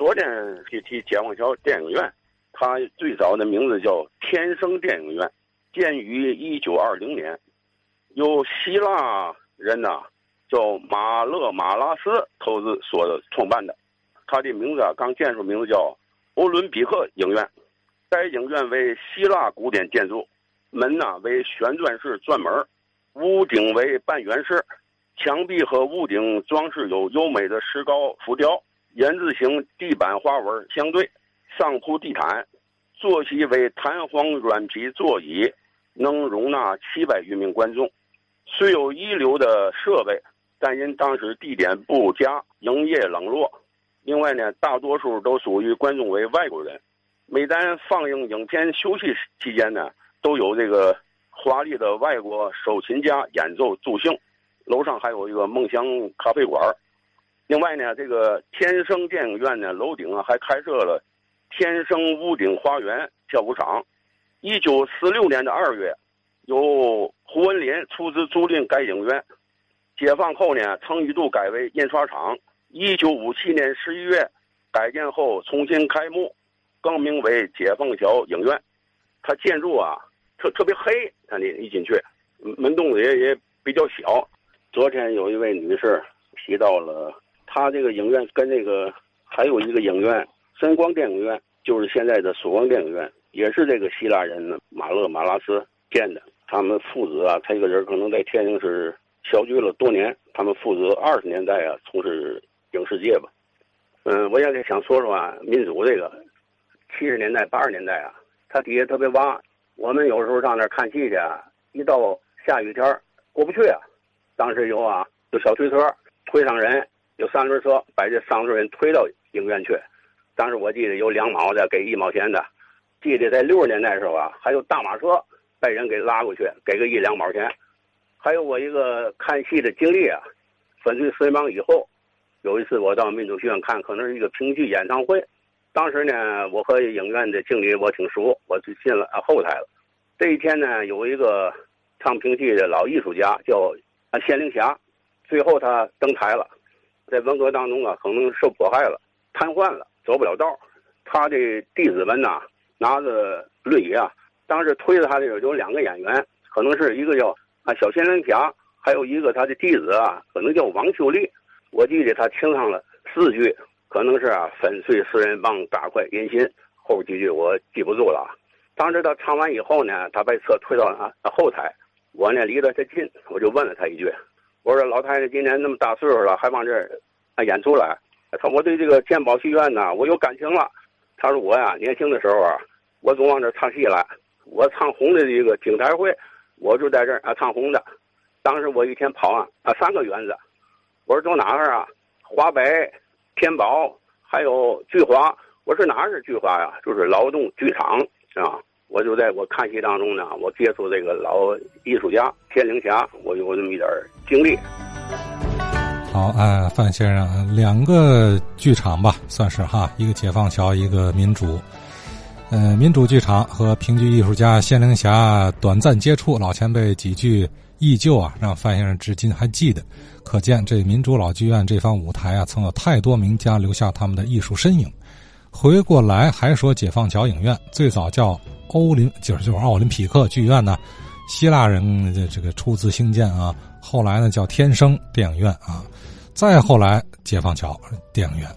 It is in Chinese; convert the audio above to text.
昨天提提解放桥电影院，它最早的名字叫天生电影院，建于一九二零年，由希腊人呐叫马勒马拉斯投资所创办的。它的名字啊，刚建筑名字叫欧伦比克影院。该影院为希腊古典建筑，门呐为旋转式转门，屋顶为半圆式，墙壁和屋顶装饰有优美的石膏浮雕，圆字形地板花纹相对，上铺地毯，坐席为弹簧软皮座椅，能容纳七百余名观众。虽有一流的设备，但因当时地点不佳，营业冷落。另外呢，大多数都属于观众为外国人。每当放映影片休息期间呢，都有这个华丽的外国手琴家演奏助兴。楼上还有一个梦想咖啡馆。另外呢，这个天生电影院呢，楼顶啊还开设了天生屋顶花园跳舞场。一九四六年的二月，由胡文林出资租赁该影院。解放后呢，曾一度改为印刷厂。一九五七年十一月，改建后重新开幕。更名为解放桥影院，它建筑啊特特别黑，它你一进去，门洞子也也比较小。昨天有一位女士提到了，他这个影院跟那个还有一个影院深光电影院，就是现在的曙光电影院，也是这个希腊人马勒马拉斯建的。他们父子啊，他一个人可能在天津是小居了多年。他们父子二十年代啊从事影视界吧。嗯，我现在想说说啊，民主这个。七十年代、八十年代啊，它底下特别洼。我们有时候上那儿看戏去，啊一到下雨天过不去啊。当时有啊，有小推车推上人，有三轮车把这三轮人推到影院去。当时我记得有两毛的，给一毛钱的。记得在六十年代的时候啊，还有大马车把人给拉过去，给个一两毛钱。还有我一个看戏的经历啊，粉碎四人帮以后，有一次我到民族剧院看，可能是一个评剧演唱会。当时呢，我和影院的经理我挺熟，我就进了后台了。这一天呢，有一个唱评剧的老艺术家叫啊仙灵霞，最后他登台了，在文革当中啊，可能受迫害了，瘫痪了，走不了道。他的弟子们呐，拿着轮椅啊，当时推着他的有两个演员，可能是一个叫啊小谢灵霞，还有一个他的弟子啊，可能叫王秀丽。我记得他清唱了四句。可能是啊，粉碎四人帮，大快人心。后几句我记不住了。当时他唱完以后呢，他把车推到啊后台，我呢离得他近，我就问了他一句：“我说老太太今年那么大岁数了，还往这儿啊演出来？”他我对这个鉴宝戏院呢，我有感情了。他说我呀，年轻的时候啊，我总往这儿唱戏来。我唱红的这个京台会，我就在这儿啊唱红的。当时我一天跑啊啊三个园子。我说走哪儿啊？华北。天宝还有聚华，我说哪是聚华呀？就是劳动剧场啊！我就在我看戏当中呢，我接触这个老艺术家天灵侠，我有这么一点经历。好，哎，范先生，两个剧场吧，算是哈，一个解放桥，一个民主。嗯，民主剧场和评剧艺术家谢灵侠短暂接触，老前辈几句。依旧啊，让范先生至今还记得，可见这民主老剧院这方舞台啊，曾有太多名家留下他们的艺术身影。回过来还说解放桥影院最早叫欧林，就是就是奥林匹克剧院呢，希腊人的这个出资兴建啊，后来呢叫天生电影院啊，再后来解放桥电影院，